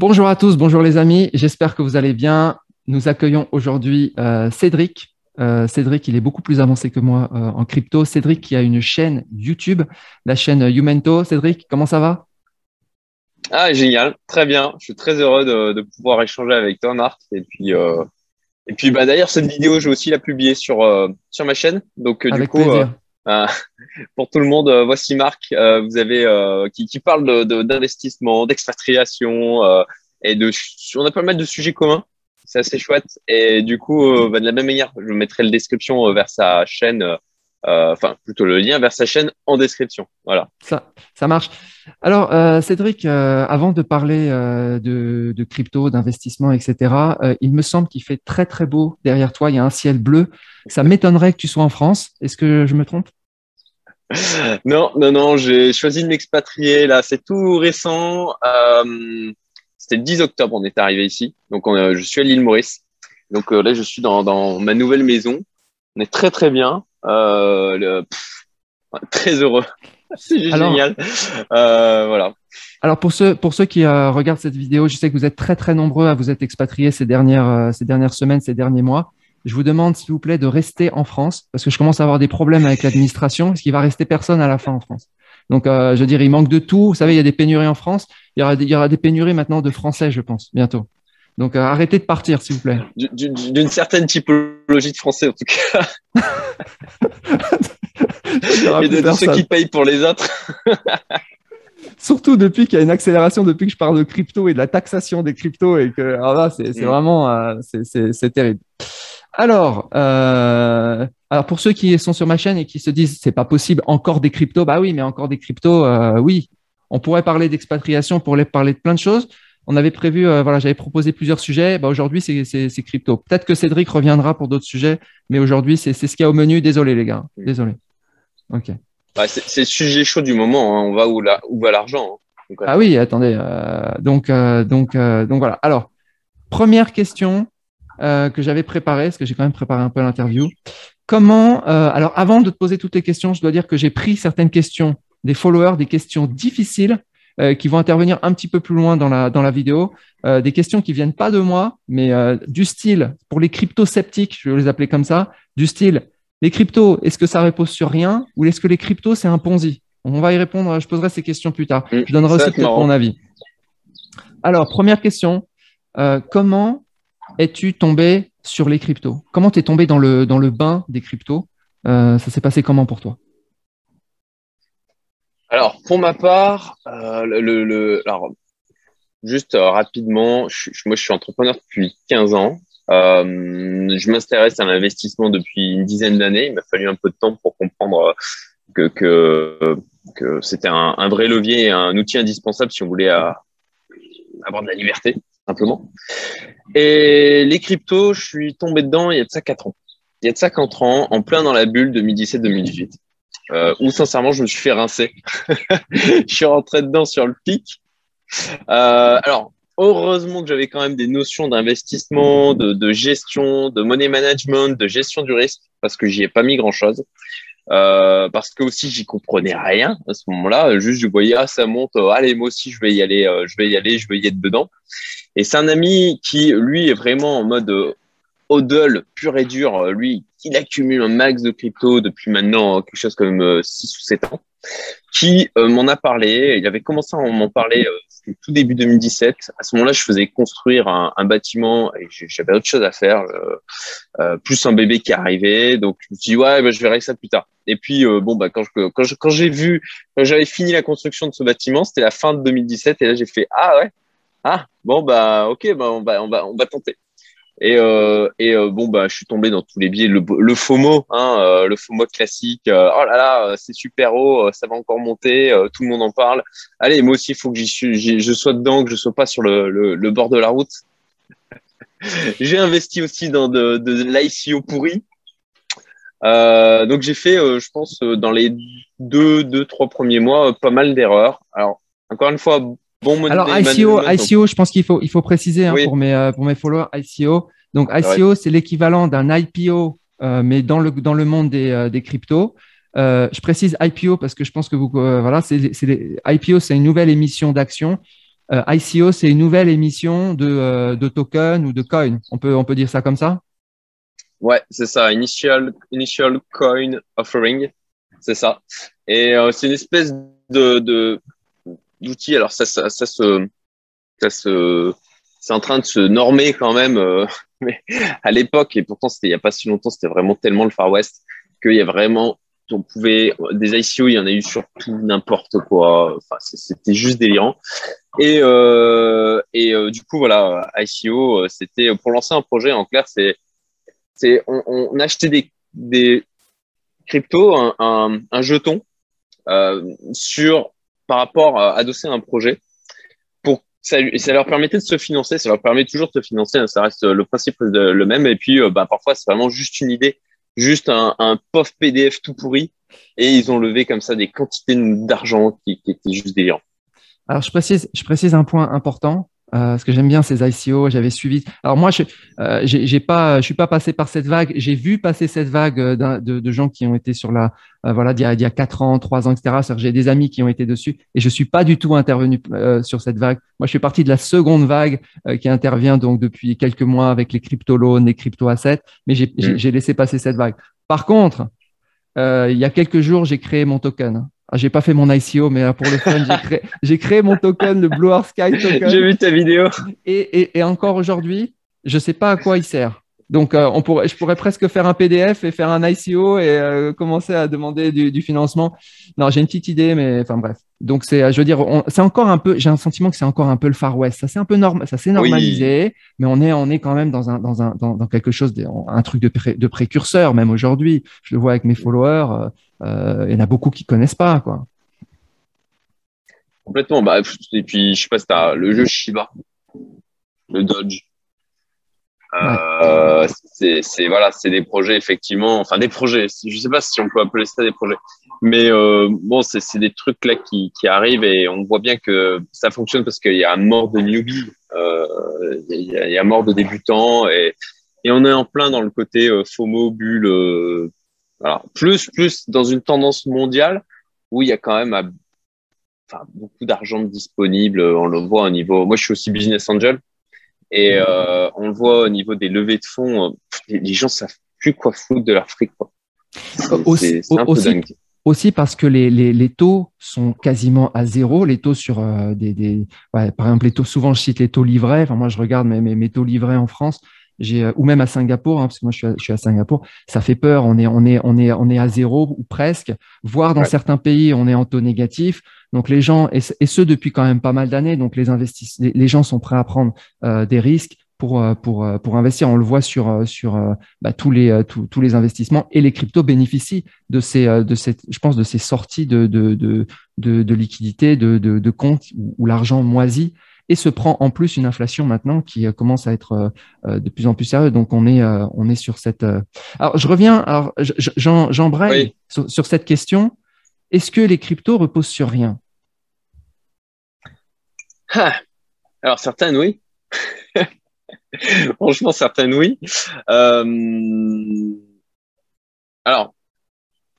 Bonjour à tous, bonjour les amis, j'espère que vous allez bien. Nous accueillons aujourd'hui euh, Cédric. Euh, Cédric, il est beaucoup plus avancé que moi euh, en crypto. Cédric qui a une chaîne YouTube, la chaîne Youmento. Cédric, comment ça va? Ah, génial, très bien. Je suis très heureux de, pouvoir échanger avec toi, Marc. Et puis, et puis bah, d'ailleurs, cette vidéo, je vais aussi la publier sur, sur ma chaîne. Donc, du coup, pour tout le monde, voici Marc, vous avez qui, qui, parle d'investissement, d'expatriation et de, on a pas mal de sujets communs c'est assez chouette. Et du coup, euh, bah, de la même manière, je mettrai la description euh, vers sa chaîne, euh, enfin plutôt le lien vers sa chaîne en description. Voilà. Ça, ça marche. Alors, Cédric, avant de parler de, de, crypto, d'investissement, etc., il me semble qu'il fait très très beau derrière toi. Il y a un ciel bleu. Ça m'étonnerait que tu sois en France. Est-ce que je me trompe? Non, non, non. J'ai choisi de m'expatrier là. C'est tout récent. C'était le 10 octobre, on est arrivé ici. Donc, je suis à l'île Maurice. Donc euh, là, je suis dans, ma nouvelle maison. On est très, très bien. Euh, très heureux. C'est génial. Euh, voilà. Alors, pour ceux, pour ceux qui regardent cette vidéo, je sais que vous êtes très, très nombreux à vous être expatriés ces dernières, ces dernières semaines, ces derniers mois. Je vous demande, s'il vous plaît, de rester en France parce que je commence à avoir des problèmes avec l'administration. Est-ce qu'il va rester personne à la fin en France donc, euh, je veux dire, il manque de tout. Vous savez, il y a des pénuries en France. Il y aura des, il y aura des pénuries maintenant de français, je pense, bientôt. Donc, euh, arrêtez de partir, s'il vous plaît. D'une certaine typologie de français, en tout cas. Et de, ceux qui payent pour les autres. Surtout depuis qu'il y a une accélération, depuis que je parle de crypto et de la taxation des cryptos. Et que, alors là, c'est mm. vraiment, euh, c'est terrible. Alors, euh, alors pour ceux qui sont sur ma chaîne et qui se disent c'est pas possible, encore des cryptos, bah oui, mais encore des cryptos, euh, oui. On pourrait parler d'expatriation, pour parler de plein de choses. On avait prévu, euh, voilà, j'avais proposé plusieurs sujets. Bah, aujourd'hui, c'est crypto. Peut-être que Cédric reviendra pour d'autres sujets, mais aujourd'hui, c'est ce qu'il y a au menu. Désolé, les gars. Désolé. Ok. Bah, c'est le sujet chaud du moment. Hein. On va où, où va l'argent hein. Ah oui, attendez. donc, donc, donc voilà. Alors, première question. Euh, que j'avais préparé, parce que j'ai quand même préparé un peu l'interview. Comment, euh, alors avant de te poser toutes les questions, je dois dire que j'ai pris certaines questions des followers, des questions difficiles euh, qui vont intervenir un petit peu plus loin dans la, dans la vidéo, des questions qui viennent pas de moi, mais du style, pour les crypto-sceptiques, je vais les appeler comme ça, du style, les cryptos, est-ce que ça repose sur rien ou est-ce que les cryptos, c'est un Ponzi? On va y répondre, je poserai ces questions plus tard. Mm, je donnerai aussi mon avis. Alors, première question, comment es-tu tombé sur les cryptos? Comment tu tombé dans le, dans le bain des cryptos? Euh, Ça s'est passé comment pour toi? Alors, pour ma part, euh, le, alors, juste euh, rapidement, moi je suis entrepreneur depuis 15 ans. je m'intéresse à l'investissement depuis une dizaine d'années. Il m'a fallu un peu de temps pour comprendre que, que, c'était un, vrai levier un outil indispensable si on voulait avoir de la liberté simplement. Et les cryptos, je suis tombé dedans il y a de ça 4 ans. Il y a de ça 4 ans, en plein dans la bulle 2017-2018, euh, où sincèrement, je me suis fait rincer. je suis rentré dedans sur le pic. Euh, alors, heureusement que j'avais quand même des notions d'investissement, de, gestion, de money management, de gestion du risque, parce que j'y ai pas mis grand-chose. Euh, parce que aussi j'y comprenais rien à ce moment-là. Juste je voyais ah ça monte, allez moi aussi je vais y aller, je vais y aller, je vais y être dedans. Et c'est un ami qui lui est vraiment en mode hodl pur et dur. Lui, il accumule un max de crypto depuis maintenant quelque chose comme 6 ou 7 ans, qui m'en a parlé. Il avait commencé à m'en parler tout début 2017. À ce moment-là, je faisais construire un, bâtiment et j'avais autre chose à faire, euh, euh, plus un bébé qui arrivait. Donc, je me suis dit, ouais, bah, je verrai ça plus tard. Et puis, euh, bon, bah, quand j'ai vu, quand j'avais fini la construction de ce bâtiment, c'était la fin de 2017. Et là, j'ai fait, ah ouais, ah, bon, bah, ok, bah, on va, on va, on va tenter. Et, euh, et euh, bon, bah, je suis tombé dans tous les biais. Le, le FOMO, hein, euh, le FOMO classique. Euh, oh là là, c'est super haut, ça va encore monter, tout le monde en parle. Allez, moi aussi, il faut que je sois dedans, que je sois pas sur le, bord de la route. j'ai investi aussi dans de, de l'ICO pourri. donc j'ai fait, je pense, dans les deux, deux, trois premiers mois, pas mal d'erreurs. Alors, encore une fois, Bon Alors, ICO, ICO, je pense qu'il faut, il faut préciser hein, pour, mes, euh, pour mes followers, ICO. Donc, ICO, c'est l'équivalent d'un IPO, euh, mais dans le, dans le monde des, euh, des cryptos. je précise IPO parce que je pense que vous, voilà, c'est, IPO, c'est une nouvelle émission d'actions. ICO, c'est une nouvelle émission de, de token ou de coin. On peut, on peut dire ça comme ça? Ouais, c'est ça. Initial, initial Coin Offering. C'est ça. Et c'est une espèce de, d'outil. Alors, ça, ça, ça, se, ça se, c'est en train de se normer quand même. mais à l'époque, et pourtant, c'était il n'y a pas si longtemps, c'était vraiment tellement le Far West qu'il y a vraiment on pouvait des ICO, il y en a eu sur tout n'importe quoi. Enfin, c'était juste délirant. Et euh, et euh, du coup voilà, ICO, euh, c'était pour lancer un projet. En clair, c'est c'est on, achetait des des cryptos, un, un, un jeton euh, sur par rapport à adosser un projet. Pour ça, ça leur permettait de se financer. Ça leur permet toujours de se financer. Ça reste le principe le même. Et puis, bah, parfois, c'est vraiment juste une idée juste un, un pauvre PDF tout pourri et ils ont levé comme ça des quantités d'argent qui, qui étaient juste délirants. Alors, je précise, je précise un point important. Euh, parce que j'aime bien ces ICO, j'avais suivi. Alors moi, je euh, j'ai pas, je suis pas passé par cette vague. J'ai vu passer cette vague euh, de, de, gens qui ont été sur la, euh, voilà, d'il y, a, il y a quatre ans, trois ans, etc. J'ai des amis qui ont été dessus et je suis pas du tout intervenu sur cette vague. Moi, je fais partie de la seconde vague qui intervient donc depuis quelques mois avec les crypto loans, les crypto assets, mais j'ai mmh. laissé passer cette vague. Par contre, il y a quelques jours, j'ai créé mon token. Ah, j'ai pas fait mon ICO, mais euh, pour le fun, j'ai créé, mon token, le Blue Sky token. J'ai vu ta vidéo. Et, encore aujourd'hui, je sais pas à quoi il sert. Donc, euh, on pourrait, je pourrais presque faire un PDF et faire un ICO et euh, commencer à demander du, financement. Non, j'ai une petite idée, mais enfin bref. Donc, c'est, je veux dire, c'est encore un peu, j'ai un sentiment que c'est encore un peu le Far West. Ça c'est un peu normal, ça s'est normalisé, mais on est, on est quand même dans un, dans un, dans, quelque chose, de, un truc de, de précurseur, même aujourd'hui. Je le vois avec mes followers. Euh, il y en a beaucoup qui connaissent pas, quoi. Complètement. Bah, et puis, je sais pas si as le jeu Shiba, le Dodge. Euh, c'est voilà, c'est des projets effectivement, enfin des projets. Je sais pas si on peut appeler ça des projets, mais euh, bon, c'est des trucs là qui, qui arrivent et on voit bien que ça fonctionne parce qu'il y a un mort de newbie, euh, il y, a, y, a mort de débutants et, et on est en plein dans le côté euh, FOMO bulle euh, alors, plus, plus dans une tendance mondiale où il y a quand même enfin, beaucoup d'argent disponible. On le voit au niveau. Moi, je suis aussi business angel et euh, on le voit au niveau des levées de fonds. Les, gens savent plus quoi foutre de leur fric. Quoi. Aussi, un peu dingue. Aussi parce que les, les, les, taux sont quasiment à zéro. Les taux sur euh, des, des ouais, par exemple, les taux, souvent je cite les taux livrés. Enfin, moi, je regarde mes, mes, mes taux livrés en France j'ai ou même à Singapour, hein, parce que moi je suis, à, je suis, à, Singapour, ça fait peur. On est on est on est on est à zéro ou presque, voire dans certains pays on est en taux négatif. Donc les gens et, et ce depuis quand même pas mal d'années. Donc les investisseurs, les, gens sont prêts à prendre euh, des risques pour euh, pour euh, pour investir. On le voit sur sur bah, tous les tous, les investissements et les cryptos bénéficient de ces de cette je pense de ces sorties de de de de, de liquidités de, de de comptes où l'argent moisit et se prend en plus une inflation maintenant qui euh, commence à être euh, euh, de plus en plus sérieuse. Donc on est on est sur cette. Alors je reviens. Alors j'embraye sur, cette question. Est-ce que les cryptos reposent sur rien? Ah. Alors certaines oui. Franchement certaines oui. Alors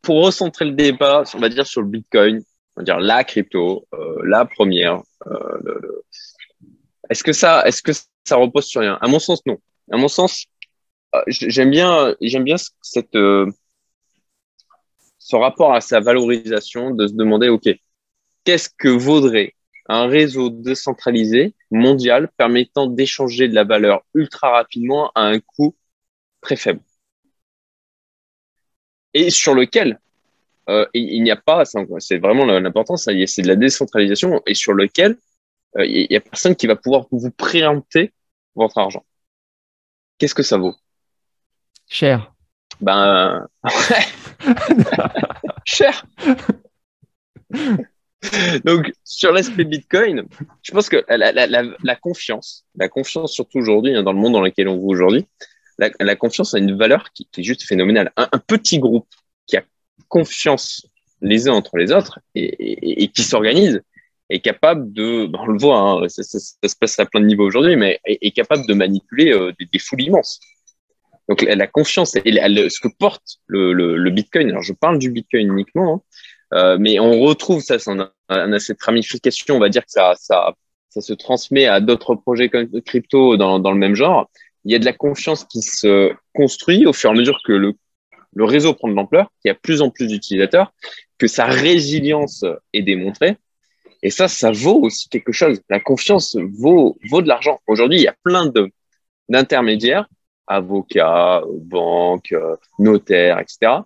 pour recentrer le débat, on va dire sur le Bitcoin, on va dire la crypto, la première, le, est-ce que ça, est-ce repose sur rien? À mon sens, non. À mon sens, euh, j'aime bien, j'aime bien euh, ce rapport à sa valorisation, de se demander, ok, qu'est-ce que vaudrait un réseau décentralisé mondial permettant d'échanger de la valeur ultra rapidement à un coût très faible et sur lequel euh, il n'y a pas, c'est vraiment l'important, c'est de la décentralisation et sur lequel il euh, y a personne qui va pouvoir vous préempter votre argent. Qu'est-ce que ça vaut? Cher. Ben, cher. Donc, sur l'aspect Bitcoin, je pense que la, la, la, la confiance, la confiance surtout aujourd'hui, hein, dans le monde dans lequel on vit aujourd'hui, la, confiance a une valeur qui, qui est juste phénoménale. Un, petit groupe qui a confiance les uns entre les autres et, et, et qui s'organise, est capable de, ben, on le voit, hein, ça, ça, se passe à plein de niveaux aujourd'hui, mais est, capable de manipuler euh, des, des, foules immenses. Donc la, la confiance et ce que porte le, le, le, Bitcoin, alors je parle du Bitcoin uniquement, hein, euh, mais on retrouve ça, c'est un, un, cette ramification, on va dire que ça, ça, ça se transmet à d'autres projets crypto dans, dans le même genre. Il y a de la confiance qui se construit au fur et à mesure que le, le réseau prend de l'ampleur, qu'il y a plus en plus d'utilisateurs, que sa résilience est démontrée. Et ça, ça vaut aussi quelque chose. La confiance vaut, vaut de l'argent. Aujourd'hui, il y a plein d'intermédiaires, avocats, banques, notaires, etc.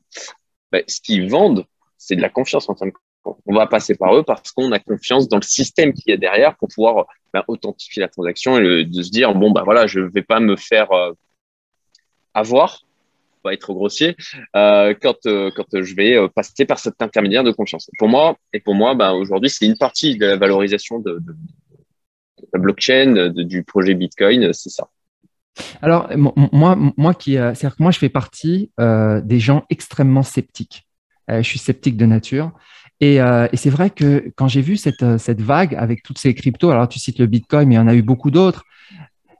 Ben, ce qu'ils vendent, c'est de la confiance en fin de. On va passer par eux parce qu'on a confiance dans le système qu'il y a derrière pour pouvoir ben, authentifier la transaction et de se dire bon bah voilà, je ne vais pas me faire euh, avoir pas être grossier, euh, quand, euh, quand je vais passer par cet intermédiaire de confiance. Pour moi, et pour moi, bah, aujourd'hui, c'est une partie de la valorisation de, la blockchain, du projet Bitcoin, c'est ça. Alors, moi, moi, qui, cest que moi, je fais partie des gens extrêmement sceptiques. Je suis sceptique de nature. Et, et c'est vrai que quand j'ai vu cette, cette vague avec toutes ces cryptos, alors tu cites le Bitcoin, mais il y en a eu beaucoup d'autres,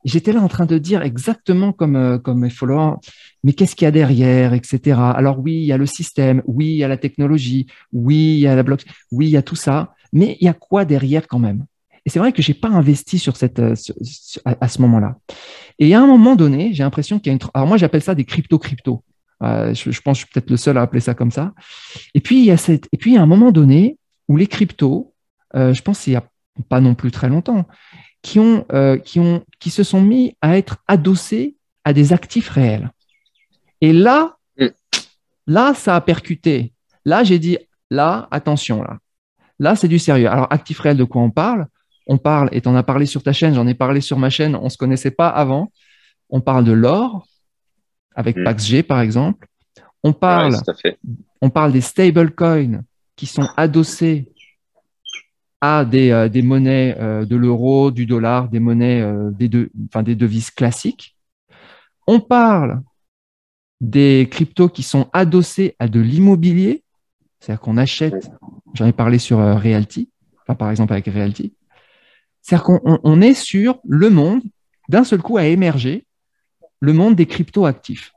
j'étais là en train de dire exactement comme, euh, comme mes followers, mais qu'est-ce qu'il y a derrière, etc. Alors oui, il y a le système, oui, il y a la technologie, oui, il y a la blockchain, oui, il y a tout ça, mais il y a quoi derrière quand même? Et c'est vrai que j'ai pas investi sur cette, euh, à, ce moment-là. Et à un moment donné, j'ai l'impression qu'il y a une... Alors moi, j'appelle ça des crypto-crypto. Euh, je, pense que je suis peut-être le seul à appeler ça comme ça. Et puis, il y a, cette... Et puis, il y a un moment donné où les cryptos, je pense qu'il n'y a pas non plus très longtemps, qui, ont, euh, qui, ont, qui se sont mis à être adossés à des actifs réels. Et là, mm. là, ça a percuté. Là, j'ai dit, là, attention, là. Là, c'est du sérieux. Alors, actif réel, de quoi on parle? On parle, et tu en as parlé sur ta chaîne, j'en ai parlé sur ma chaîne, on ne se connaissait pas avant. On parle de l'or, avec mm. PaxG, par exemple. On parle, on parle des stablecoins qui sont adossés à des, euh, des monnaies euh, de l'euro, du dollar, des monnaies, euh, des, enfin, des devises classiques. On parle des cryptos qui sont adossés à de l'immobilier, c'est-à-dire qu'on achète, j'en ai parlé sur Realty, enfin, par exemple avec Realty, c'est-à-dire qu'on on est sur le monde, d'un seul coup a émergé, le monde des cryptos actifs.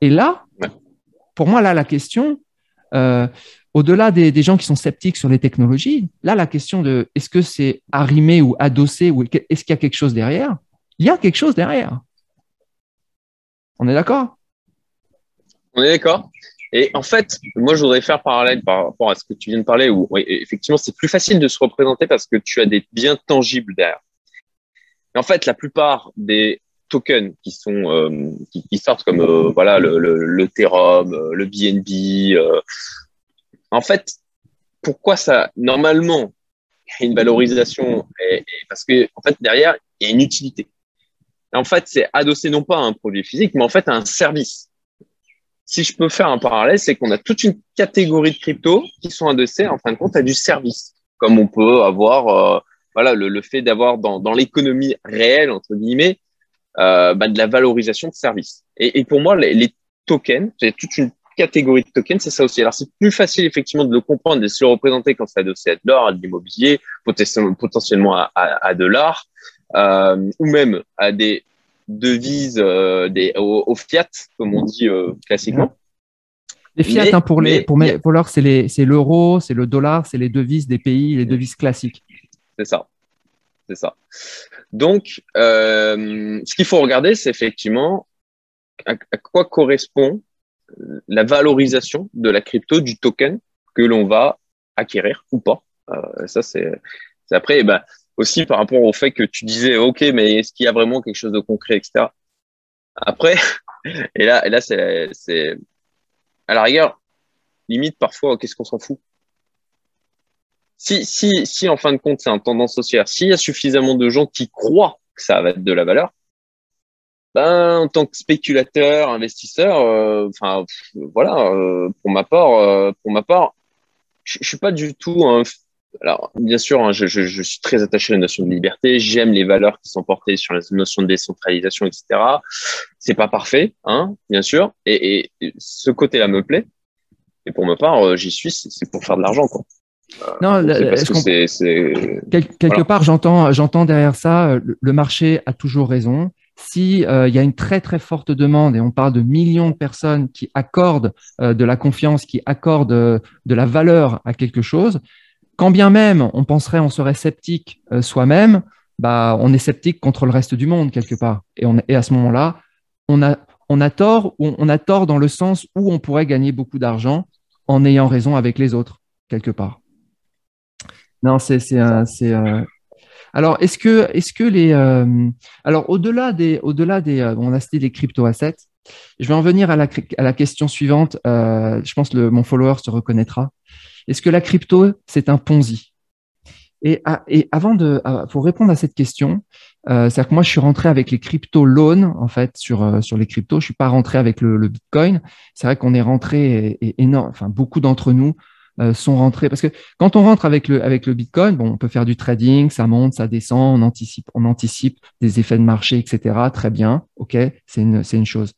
Et là, pour moi, là, la question, au-delà des, gens qui sont sceptiques sur les technologies, là, la question de est-ce que c'est arrimé ou adossé ou est-ce qu'il y a quelque chose derrière Il y a quelque chose derrière. On est d'accord? On est d'accord. Et en fait, moi, je voudrais faire parallèle par rapport à ce que tu viens de parler, où effectivement, c'est plus facile de se représenter parce que tu as des biens tangibles derrière. Et en fait, la plupart des tokens qui sont euh, qui, sortent comme euh, voilà le, le, le, Ethereum, euh, le BNB, en fait, pourquoi ça Normalement, il y a une valorisation et, parce que en fait derrière il y a une utilité. en fait, c'est adossé non pas à un produit physique, mais en fait à un service. Si je peux faire un parallèle, c'est qu'on a toute une catégorie de crypto qui sont adossés en fin de compte à du service, comme on peut avoir euh, voilà le, fait d'avoir dans, dans l'économie réelle entre guillemets euh, bah, de la valorisation de services. Et, et pour moi, les, les tokens, c'est toute une catégorie de tokens, c'est ça aussi. Alors, c'est plus facile, effectivement, de le comprendre, de se le représenter quand c'est adossé à de l'or, à de l'immobilier, potentiellement à, de l'art, euh, ou même à des devises, euh, des, au, fiat, comme on dit euh, classiquement. Les fiat, hein, pour, les, pour, pour l'or, c'est l'euro, c'est le dollar, c'est les devises des pays, les devises classiques. C'est ça. C'est ça. Donc, ce qu'il faut regarder, c'est effectivement à, quoi correspond la valorisation de la crypto, du token que l'on va acquérir ou pas. Euh, ça, c'est après, eh ben, aussi par rapport au fait que tu disais, OK, mais est-ce qu'il y a vraiment quelque chose de concret, etc. Après, et là, et là c'est à la rigueur, limite parfois, qu'est-ce qu'on s'en fout? Si, si, si en fin de compte, c'est un tendance haussière, s'il y a suffisamment de gens qui croient que ça va être de la valeur, ben, en tant que spéculateur, investisseur, euh, enfin voilà, euh, pour ma part, euh, pour ma part, je, suis pas du tout un. Alors bien sûr, hein, je, je, je, suis très attaché à la notion de liberté. J'aime les valeurs qui sont portées sur la notion de décentralisation, etc. C'est pas parfait, hein, bien sûr, et, et ce côté-là me plaît. Et pour ma part, j'y suis, c'est pour faire de l'argent, quoi. Non, parce que c'est, quelque part, j'entends, j'entends derrière ça, le marché a toujours raison si euh, il y a une très très forte demande et on parle de millions de personnes qui accordent euh, de la confiance, qui accordent euh, de la valeur à quelque chose, quand bien même on penserait, on serait sceptique soi-même, bah, on est sceptique contre le reste du monde quelque part. Et, on, et à ce moment-là, on a, on a tort, on a tort dans le sens où on pourrait gagner beaucoup d'argent en ayant raison avec les autres quelque part. Non, c'est c'est alors, est-ce que, est que les. Euh, alors, au-delà des. Au-delà des euh, on a cité les crypto-assets. Je vais en venir à la, à la question suivante. Euh, je pense que mon follower se reconnaîtra. Est-ce que la crypto, c'est un Ponzi? Et, et, avant de. pour répondre à cette question, c'est-à-dire que moi, je suis rentré avec les crypto loans, en fait, sur, sur les cryptos. Je suis pas rentré avec le, Bitcoin. C'est vrai qu'on est rentré, énorme, enfin, beaucoup d'entre nous euh, sont rentrés Parce que quand on rentre avec le, avec le Bitcoin, bon, on peut faire du trading, ça monte, ça descend, on anticipe, on anticipe des effets de marché, etc. Très bien, OK, c'est une, une chose.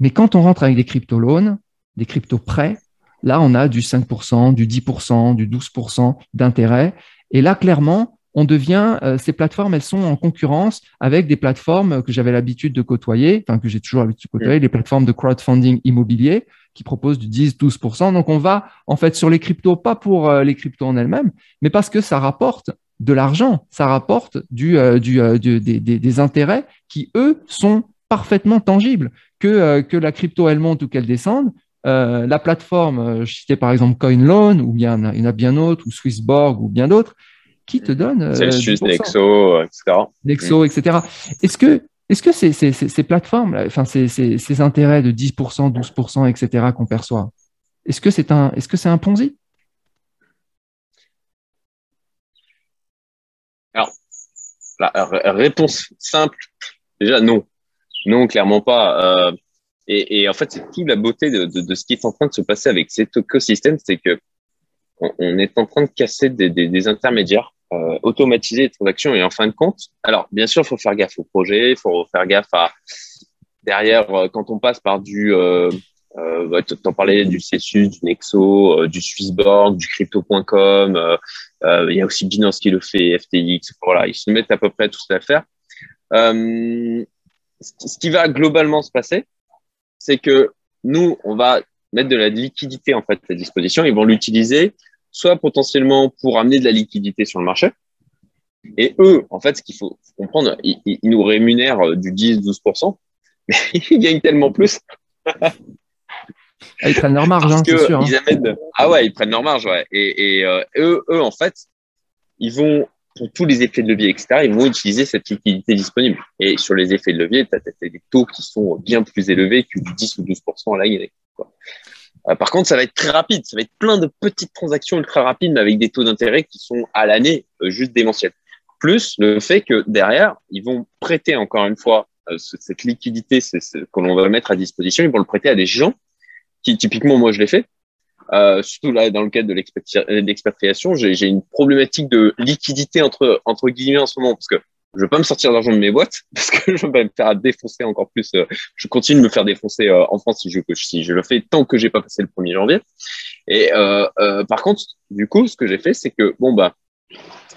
Mais quand on rentre avec des crypto-loans, des crypto-prêts, là, on a du 5%, du 10%, du 12% d'intérêt. Et là, clairement, on devient, euh, ces plateformes, elles sont en concurrence avec des plateformes que j'avais l'habitude de côtoyer, enfin que j'ai toujours l'habitude de côtoyer, les plateformes de crowdfunding immobilier, qui propose du 10-12%. Donc, on va en fait sur les cryptos, pas pour euh, les cryptos en elles-mêmes, mais parce que ça rapporte de l'argent, ça rapporte du, euh, euh, des, intérêts qui, eux, sont parfaitement tangibles. Que, que la crypto, elle monte ou qu'elle descende, la plateforme, je citais par exemple CoinLoan, ou bien il y en a bien d'autres, ou Swissborg, ou bien d'autres, qui te donnent. Celsius, Nexo, etc. Nexo, etc. Est-ce que est-ce que ces, ces, plateformes, enfin ces, ces, intérêts de 10%, 12%, etc. qu'on perçoit, est-ce que c'est un, est-ce que c'est un Ponzi? Alors, la réponse simple, déjà non, non, clairement pas. Euh, et, en fait, c'est toute la beauté de, de, ce qui est en train de se passer avec cet écosystème, c'est que on, est en train de casser des, des intermédiaires euh, automatiser les transactions. Et en fin de compte, alors bien sûr, il faut faire gaffe au projet, il faut faire gaffe à derrière euh, quand on passe par du euh, euh, bah, t'en parlais du Celsius, du Nexo, euh, du Swissborg, du Crypto.com. Euh, il y a aussi Binance qui le fait, FTX. Voilà, ils se mettent à peu près tout à faire. ce qui va globalement se passer, c'est que nous, on va mettre de la liquidité en fait à disposition. Ils vont l'utiliser soit potentiellement pour amener de la liquidité sur le marché. Et eux, en fait, ce qu'il faut comprendre, ils, nous rémunèrent euh, du 10-12%, mais ils gagnent tellement plus. Ah, ils prennent leur marge, hein, c'est sûr. Hein. Ah ouais, ils prennent leur marge, ouais. Et, euh, eux, eux, en fait, ils vont, pour tous les effets de levier, etc., ils vont utiliser cette liquidité disponible. Et sur les effets de levier, tu as, des taux qui sont bien plus élevés que du 10 ou 12% à l'année. Euh, par contre, ça va être très rapide. Ça va être plein de petites transactions ultra rapides, mais avec des taux d'intérêt qui sont à l'année euh, juste démentiels. Plus le fait que derrière, ils vont prêter encore une fois euh, cette liquidité c'est que l'on va mettre à disposition. Ils vont le prêter à des gens qui, typiquement, moi, je l'ai fait. Euh, surtout là, dans le cadre de l'expatriation, j'ai une problématique de liquidité entre, entre guillemets en ce moment, parce que je veux pas me sortir d'argent de mes boîtes parce que je vais me faire défoncer encore plus. Euh, je continue de me faire défoncer euh, en France si je, le fais tant que j'ai pas passé le 1er janvier. Et euh, par contre, du coup, ce que j'ai fait, c'est que bon bah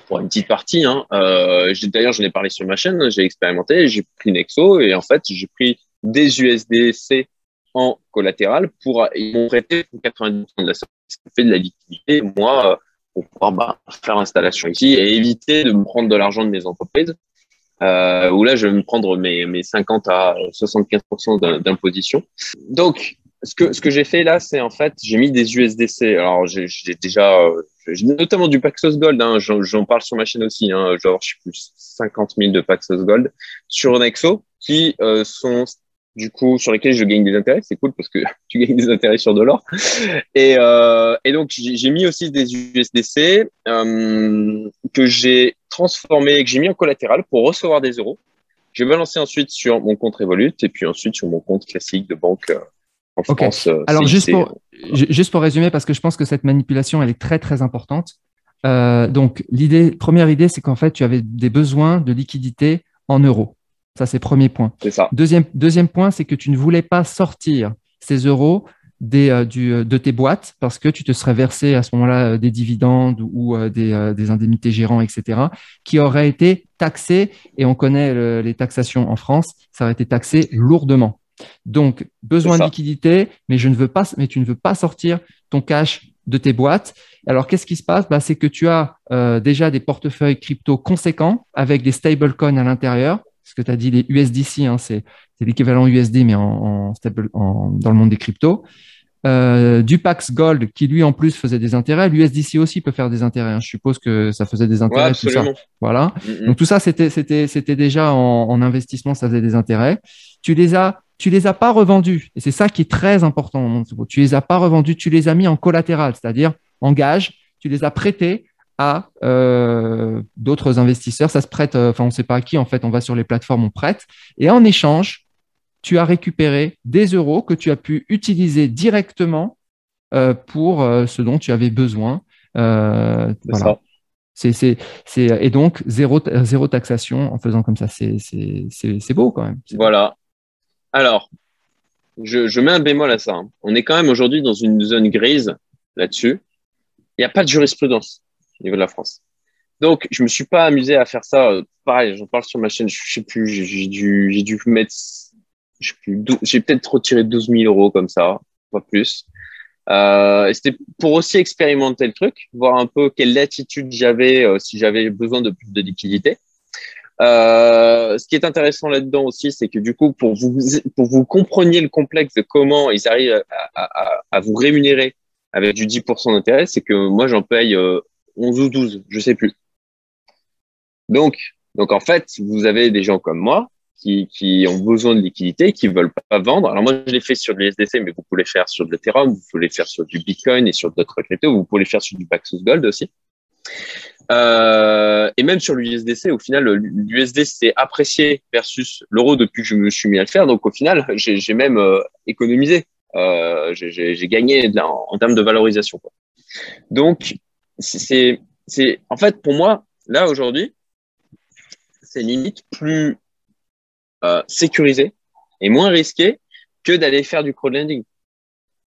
pour une petite partie, hein, d'ailleurs j'en ai parlé sur ma chaîne, j'ai expérimenté, j'ai pris Nexo et en fait j'ai pris des USDC en collatéral pour ils m'ont prêté pour 90% de la somme, ça fait de la liquidité. Moi, pour pouvoir bah, faire l'installation ici et éviter de me prendre de l'argent de mes entreprises euh, où là, je vais me prendre mes, mes 50 à 75% d'imposition. Donc, ce que, ce que j'ai fait là, c'est en fait, j'ai mis des USDC. Alors, j'ai déjà, euh, notamment du Paxos Gold, hein, j'en parle sur ma chaîne aussi, hein, genre, je suis plus 50 000 de Paxos Gold sur Nexo, qui euh, sont du coup sur lesquels je gagne des intérêts. C'est cool parce que tu gagnes des intérêts sur de l'or. Et, euh, et donc j'ai mis aussi des USDC euh, que j'ai transformé, que j'ai mis en collatéral pour recevoir des euros. J'ai balancé ensuite sur mon compte Revolut et puis ensuite sur mon compte classique de banque euh, en France. Alors juste pour, juste pour résumer, parce que je pense que cette manipulation, elle est très très importante. Euh, donc l'idée, première idée, c'est qu'en fait, tu avais des besoins de liquidité en euros. Ça, c'est premier point. C'est ça. Deuxième, deuxième point, c'est que tu ne voulais pas sortir ces euros des, euh, du, euh, de tes boîtes parce que tu te serais versé à ce moment-là euh, des dividendes ou des, des, indemnités gérants, etc., qui auraient été taxés, et on connaît les taxations en France, ça aurait été taxé lourdement. Donc, besoin de liquidité, mais, je ne veux pas, mais tu ne veux pas sortir ton cash de tes boîtes. Alors, qu'est-ce qui se passe? Bah, C'est que tu as déjà des portefeuilles crypto conséquents avec des stablecoins à l'intérieur. Ce que tu as dit, les USDC, hein, c'est l'équivalent USD, mais en, stable, dans le monde des cryptos. Euh, du Pax Gold qui lui en plus faisait des intérêts. L'USDC aussi peut faire des intérêts. Hein. Je suppose que ça faisait des intérêts. tout ça. Voilà. Mm. Donc tout ça c'était c'était c'était déjà en, en, investissement, ça faisait des intérêts. Tu les as tu les as pas revendus et c'est ça qui est très important. Tu les as pas revendus, tu les as mis en collatéral, c'est-à-dire en gage. Tu les as prêtés à euh, d'autres investisseurs. Ça se prête, euh, enfin on ne sait pas à qui en fait. On va sur les plateformes, on prête et en échange tu as récupéré des euros que tu as pu utiliser directement euh, pour euh, ce dont tu avais besoin. Voilà. C'est, c'est, c'est, et donc, zéro, zéro taxation en faisant comme ça. C'est, beau quand même. Voilà. Alors, je, je, mets un bémol à ça. Hein. On est quand même aujourd'hui dans une zone grise là-dessus. Il n'y a pas de jurisprudence au niveau de la France. Donc, je me suis pas amusé à faire ça. Pareil, j'en parle sur ma chaîne. Je sais plus. J'ai dû, j'ai dû mettre j'ai peut-être retiré 12 000 euros comme ça, pas plus. Euh, C'était pour aussi expérimenter le truc, voir un peu quelle latitude j'avais, euh, si j'avais besoin de plus de liquidité. Euh, ce qui est intéressant là-dedans aussi, c'est que du coup, pour vous, pour vous compreniez le complexe de comment ils arrivent à vous rémunérer avec du 10% d'intérêt, c'est que moi, j'en paye 11 euh, ou 12, je sais plus. Donc, donc en fait, vous avez des gens comme moi qui, ont besoin de liquidité, qui veulent pas vendre. Alors moi, je l'ai fait sur l'USDC, mais vous pouvez le faire sur de l'Ethereum, vous pouvez le faire sur du Bitcoin et sur d'autres cryptos, vous pouvez le faire sur du Paxos Gold aussi. Euh, et même sur l'USDC, au final, l'USD s'est apprécié versus l'euro depuis que je me suis mis à le faire. Donc au final, j'ai même euh, économisé. Euh, j'ai gagné en, termes de valorisation. Donc c'est en fait pour moi là aujourd'hui, c'est limite plus euh, sécurisé et moins risqué que d'aller faire du crowdlending.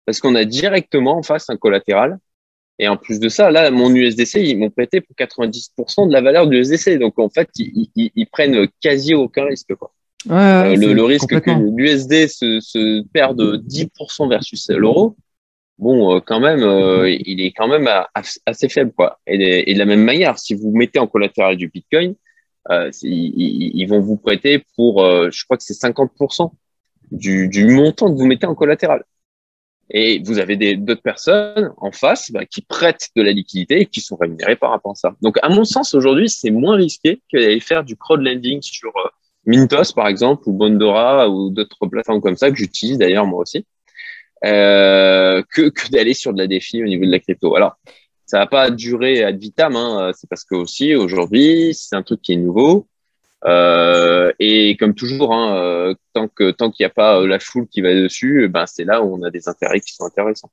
Parce qu'on a directement en face un collatéral. Et en plus de ça, là, mon USDC, ils m'ont prêté pour 90% de la valeur du USDC. Donc, en fait, ils, ils, ils prennent quasi aucun risque. Quoi. Ouais, euh, le, le, risque que l'USD se, se perde de 10% versus l'euro, bon, euh, quand même, euh, il est quand même assez faible. Quoi. Et de, la même manière, si vous mettez en collatéral du Bitcoin, euh, ils, ils, vont vous prêter pour, euh, je crois que c'est 50% du, du, montant que vous mettez en collatéral. Et vous avez d'autres personnes en face bah, qui prêtent de la liquidité et qui sont rémunérées par rapport à ça. Donc, à mon sens, aujourd'hui, c'est moins risqué que d'aller faire du crowdlending sur euh, Mintos, par exemple, ou Bondora, ou d'autres plateformes comme ça que j'utilise d'ailleurs moi aussi, euh, que, que d'aller sur de la défi au niveau de la crypto. Alors, ça va pas durer ad vitam. Hein. C'est parce que aussi aujourd'hui, c'est un truc qui est nouveau. Euh, et comme toujours, hein, euh, tant que tant qu'il n'y a pas euh, la foule qui va dessus, ben c'est là où on a des intérêts qui sont intéressants.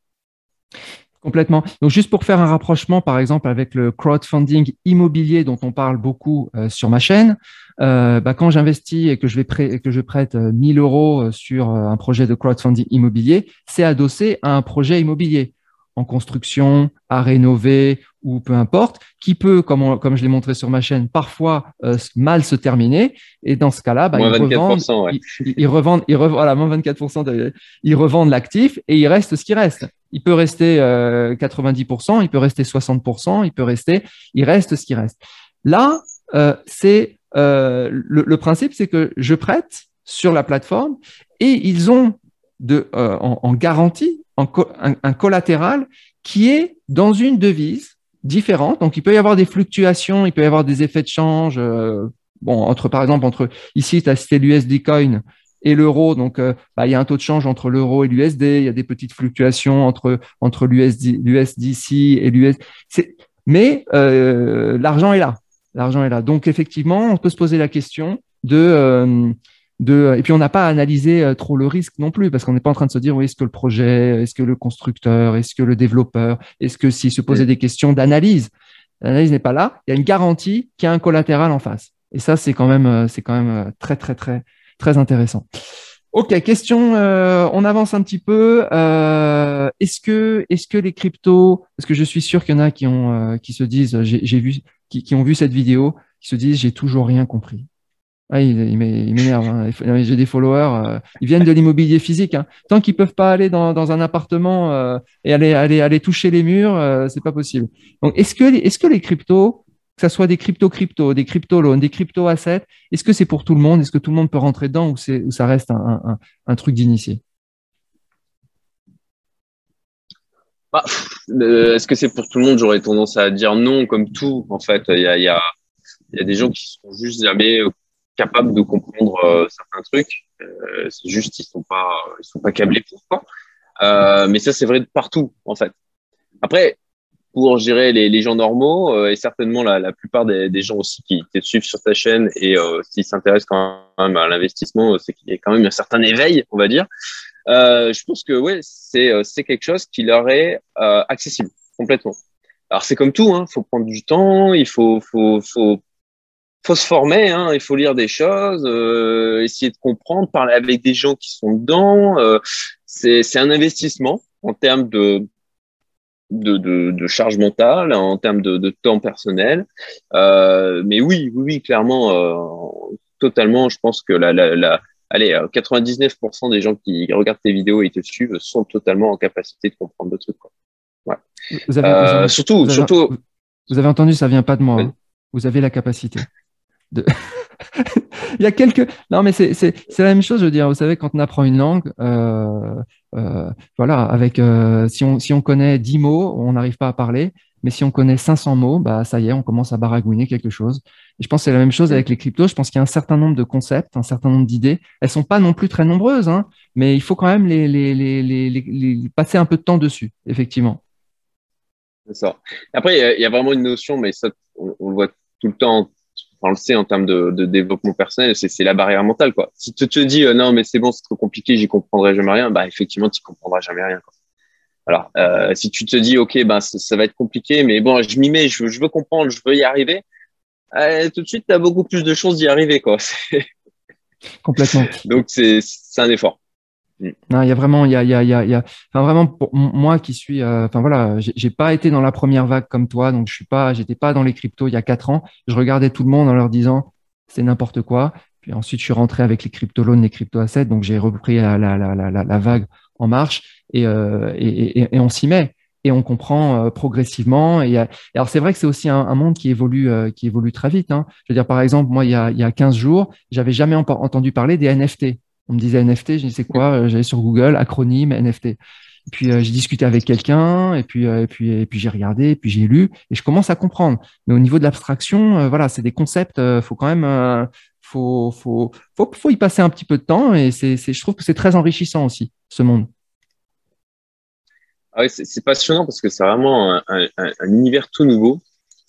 Complètement. Donc, juste pour faire un rapprochement, par exemple, avec le crowdfunding immobilier dont on parle beaucoup sur ma chaîne, bah, quand j'investis et que je vais que je prête 1000 euros sur un projet de crowdfunding immobilier, c'est adossé à un projet immobilier en construction, à rénover ou peu importe, qui peut, comme, comme je l'ai montré sur ma chaîne, parfois euh, mal se terminer. Et dans ce cas-là, bah, ils, revendent, ils, revendent, ils revendent, voilà, moins 24%, ils revendent l'actif et il reste ce qui reste. Il peut rester 90%, euh, il peut rester 60%, il peut rester, il reste ce qui reste. Là, euh, c'est le, le, principe, c'est que je prête sur la plateforme et ils ont de, en, en garantie un, collatéral qui est dans une devise différente. Donc, il peut y avoir des fluctuations, il peut y avoir des effets de change. Euh, bon, entre par exemple, entre ici, tu as cité l'USD coin et l'euro. Donc, euh, bah, il y a un taux de change entre l'euro et l'USD. Il y a des petites fluctuations entre, entre l'USDC et l'USD. Mais euh, l'argent est là. L'argent est là. Donc, effectivement, on peut se poser la question de et puis on n'a pas analysé euh, trop le risque non plus parce qu'on n'est pas en train de se dire oui est-ce que le projet, est-ce que le constructeur, est-ce que le développeur, est-ce que s'il se posait des questions d'analyse, l'analyse n'est pas là, il y a une garantie qu'il y a un collatéral en face. Et ça c'est quand même euh, c'est quand même euh, très très très très intéressant. Ok, question. on avance un petit peu. est-ce que, est-ce que les cryptos, parce que je suis sûr qu'il y en a qui ont, qui se disent, j'ai vu, qui, qui, ont vu cette vidéo, qui se disent, j'ai toujours rien compris. Ah, il, m'énerve. Hein. J'ai des followers, euh, ils viennent de l'immobilier physique. Hein. Tant qu'ils peuvent pas aller dans, un appartement euh, et aller, aller, aller toucher les murs, euh, c'est pas possible. Donc, est-ce que, est que les cryptos, que ce soit des crypto-crypto, des crypto-loans, des crypto-assets, est-ce que c'est pour tout le monde? Est-ce que tout le monde peut rentrer dedans ou, ça reste un, truc d'initié? Bah, Est-ce que c'est pour tout le monde? J'aurais tendance à dire non, comme tout. En fait, il y a, y, a, y a, des gens qui sont juste jamais capables de comprendre euh, certains trucs. Euh, c'est juste ils sont pas ils sont pas câblés pour ça. Euh, mais ça c'est vrai de partout en fait. Après pour gérer les, les gens normaux et certainement la, plupart des, gens aussi qui te suivent sur ta chaîne et s'ils s'intéressent quand même à l'investissement, c'est qu'il y a quand même un certain éveil, on va dire. je pense que c'est c'est quelque chose qui leur est accessible complètement. Alors c'est comme tout, hein, faut prendre du temps, il faut faut faut faut se former, hein, il faut lire des choses, euh, essayer de comprendre, parler avec des gens qui sont dedans. Euh, c'est un investissement en termes de, de, de, de charge mentale, en termes de, de temps personnel. Euh, mais oui, oui, oui, clairement, totalement, je pense que la, la, la allez, 99% des gens qui regardent tes vidéos et te suivent sont totalement en capacité de comprendre le truc. Quoi. Ouais. Vous avez, surtout, vous avez, surtout. Vous avez entendu, ça vient pas de moi. Hein. Vous avez la capacité. il y a quelques. Non, mais c'est la même chose, je veux dire. Vous savez, quand on apprend une langue, euh, euh, voilà, avec euh, si, on, si on connaît 10 mots, on n'arrive pas à parler. Mais si on connaît 500 mots, bah ça y est, on commence à baragouiner quelque chose. Et je pense que c'est la même chose avec les cryptos. Je pense qu'il y a un certain nombre de concepts, un certain nombre d'idées. Elles sont pas non plus très nombreuses, hein, mais il faut quand même les, les, les, les, passer un peu de temps dessus, effectivement. C'est ça. Après, il y, a vraiment une notion, mais ça, on, on le voit tout le temps on le sait en termes de, de développement personnel, c'est la barrière mentale. Quoi. Si tu te dis euh, non, mais c'est bon, c'est trop compliqué, j'y comprendrai jamais rien, bah effectivement, tu comprendras jamais rien. Quoi. Alors, euh, si tu te dis ok, ben ça, va être compliqué, mais bon, je m'y mets, je, je, veux comprendre, je veux y arriver, euh, tout de suite, tu as beaucoup plus de chances d'y arriver. Quoi. Complètement. Donc, c'est un effort. Mm. Non, il y a vraiment, il y a, il y a, enfin vraiment pour moi qui suis, euh, enfin voilà, j'ai pas été dans la première vague comme toi, donc je suis pas, j'étais pas dans les cryptos il y a quatre ans. Je regardais tout le monde en leur disant c'est n'importe quoi. Puis ensuite je suis rentré avec les crypto loans, les crypto assets, donc j'ai repris la, la, la, la, vague en marche et, euh, et, et, et, on s'y met et on comprend euh, progressivement. Et, alors c'est vrai que c'est aussi un, monde qui évolue, euh, qui évolue très vite. Hein. Je veux dire par exemple moi il y a, il y a 15 jours, j'avais jamais entendu parler des NFT. On me disait NFT, je dis c'est quoi euh, J'allais sur Google, acronyme NFT. Puis euh, j'ai discuté avec quelqu'un, et puis euh, et puis j'ai regardé, et puis j'ai lu, et je commence à comprendre. Mais au niveau de l'abstraction, voilà, c'est des concepts. faut quand même, faut, y passer un petit peu de temps, et c'est je trouve que c'est très enrichissant aussi ce monde. Ah c'est passionnant parce que c'est vraiment un, univers tout nouveau.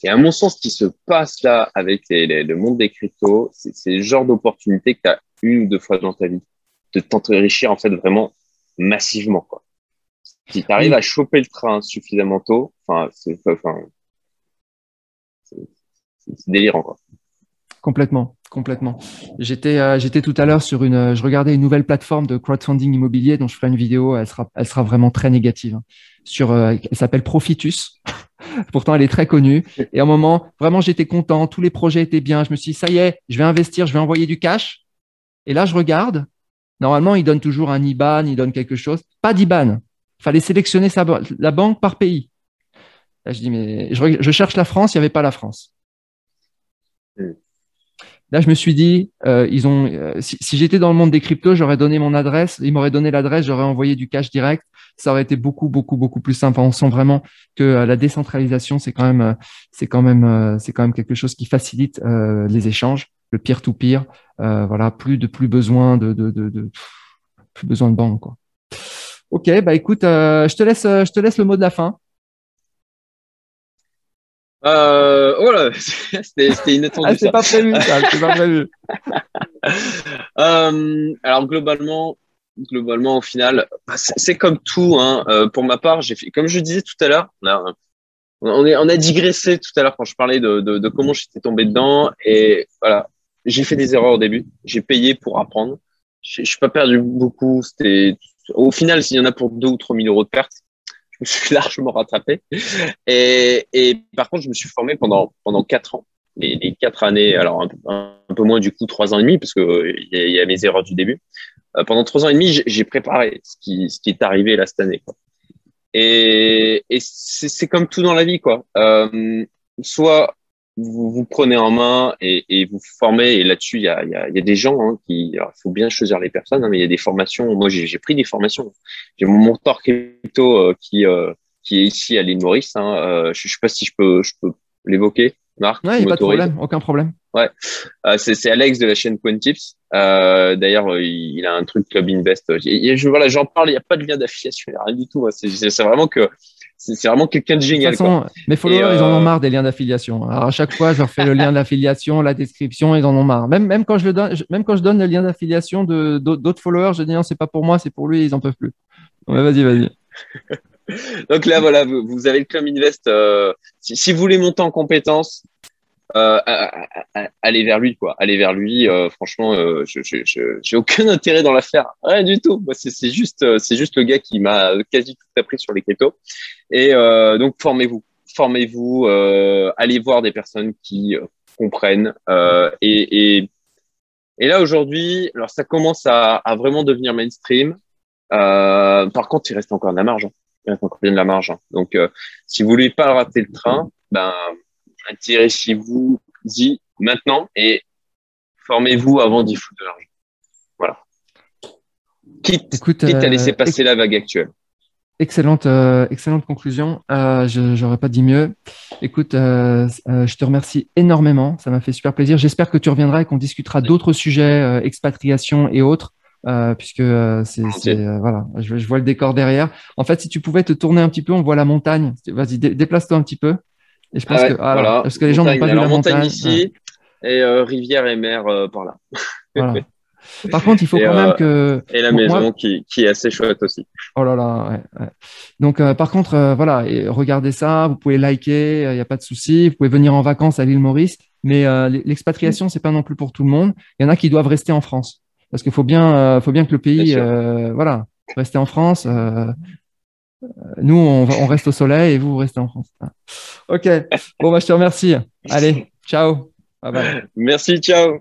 Et à mon sens, ce qui se passe là avec les, le monde des cryptos, c'est le genre d'opportunité que tu as une ou deux fois dans ta vie, de t'enrichir en fait vraiment massivement. Quoi. Si tu arrives à choper le train suffisamment tôt, enfin, c'est enfin, délirant. Quoi. Complètement, complètement. J'étais, euh, j'étais tout à l'heure sur une, je regardais une nouvelle plateforme de crowdfunding immobilier dont je ferai une vidéo. Elle sera, elle sera vraiment très négative. Hein. sur, euh, elle s'appelle Profitus. Pourtant, elle est très connue. Et à un moment, vraiment, j'étais content. Tous les projets étaient bien. Je me suis dit, ça y est, je vais investir, je vais envoyer du cash. Et là, je regarde. Normalement, il donne toujours un IBAN, il donne quelque chose. Pas d'IBAN. Il fallait sélectionner la banque par pays. Je dis, mais je, cherche la France, il n'y avait pas la France. Là, je me suis dit, euh, ils ont, euh, si, j'étais dans le monde des cryptos, j'aurais donné mon adresse, ils m'auraient donné l'adresse, j'aurais envoyé du cash direct. Ça aurait été beaucoup, beaucoup, beaucoup plus simple. on sent vraiment que euh, la décentralisation, c'est quand même, c'est quand même, c'est quand même quelque chose qui facilite les échanges le peer-to-peer. Euh, voilà, plus de plus besoin de, de, de, plus besoin de banque. Quoi. Ok, bah écoute, euh, je te laisse, je te laisse le mot de la fin. Euh, oh là, c'était inattendu. ah, c'est pas prévu, ça, c'est pas prévu. euh, alors globalement, globalement au final, bah, c'est comme tout. Hein. Euh, pour ma part, j'ai fait, comme je disais tout à l'heure, on a, on, est, on a digressé tout à l'heure quand je parlais de, de, de comment j'étais tombé dedans et voilà, j'ai fait des erreurs au début. J'ai payé pour apprendre. Je, suis pas perdu beaucoup. C'était au final, s'il y en a pour 2 ou 3 000 euros de pertes, me suis largement rattrapé. Et, et par contre, je me suis formé pendant pendant quatre ans. les, quatre années, alors un, peu moins du coup trois ans et demi, parce qu'il y, y, a mes erreurs du début. pendant trois ans et demi, j'ai préparé ce qui, ce qui est arrivé là cette année. Quoi. Et, et c'est comme tout dans la vie, quoi. soit vous vous prenez en main et, et vous formez. Et là-dessus, il y a, y, a, y a, des gens hein, qui. Il faut bien choisir les personnes, hein, mais il y a des formations. Moi, j'ai pris des formations. J'ai mon mentor crypto euh, qui, euh, qui est ici à l'île Maurice. Hein, euh, je ne sais pas si je peux, je peux l'évoquer, Marc. Non, il a pas de problème, aucun problème. Ouais, euh, c'est Alex de la chaîne Tips. Euh, D'ailleurs, euh, il, a un truc Club Invest. Et, je, voilà, j'en parle. Il n'y a pas de lien d'affiliation, rien du tout. C'est vraiment que c'est vraiment quelqu'un de génial. De toute façon, mes followers, ils en ont euh, marre des liens d'affiliation. Alors à chaque fois, je leur fais le lien d'affiliation, la description, ils en ont marre. Même, même, quand, je le donne, même quand je donne le lien d'affiliation d'autres followers, je dis non, c'est pas pour moi, c'est pour lui, ils en peuvent plus. vas-y, vas-y. Donc là, voilà, vous, avez le Club Invest. Euh, si, si, vous voulez monter en compétences, euh, aller vers lui, quoi. Aller vers lui. Euh, franchement, euh, je j'ai aucun intérêt dans l'affaire, rien du tout. c'est juste, euh, c'est juste le gars qui m'a quasi tout appris sur les cryptos. Et euh, donc, formez-vous, formez-vous, allez voir des personnes qui comprennent. Et, et, et, là aujourd'hui, alors ça commence à, à vraiment devenir mainstream. par contre, il reste encore de la marge. Hein. Il reste encore bien de la marge. Hein. Donc, si vous voulez pas rater le train, ben intéressez-vous y maintenant et formez-vous avant d'y foutre de l'argent. Voilà. Quitte, Écoute, quitte à laisser euh, passer la vague actuelle. Excellente, euh, excellente conclusion. Euh, je n'aurais pas dit mieux. Écoute, je te remercie énormément. Ça m'a fait super plaisir. J'espère que tu reviendras et qu'on discutera d'autres sujets, expatriation et autres, puisque c'est voilà, je, vois le décor derrière. En fait, si tu pouvais te tourner un petit peu, on voit la montagne. Vas-y, déplace-toi un petit peu. Et je pense ah que, ah, voilà. parce que les gens n'ont pas vu la montagne. ici et euh, rivière et mer euh, par là. voilà. Par contre, il faut quand même euh, que. Et la maison qui, qui, est assez chouette aussi. Oh là là, ouais. Donc, par contre, voilà, et regardez ça, vous pouvez liker, il n'y a pas de souci. Vous pouvez venir en vacances à l'île Maurice, mais l'expatriation, c'est pas non plus pour tout le monde. Il y en a qui doivent rester en France. Parce qu'il faut bien, faut bien que le pays, voilà, rester en France. Nous, on, reste au soleil et vous, vous restez en France. Ok. Bon, bah, je te remercie. Allez, ciao. Bye bye. Merci, ciao.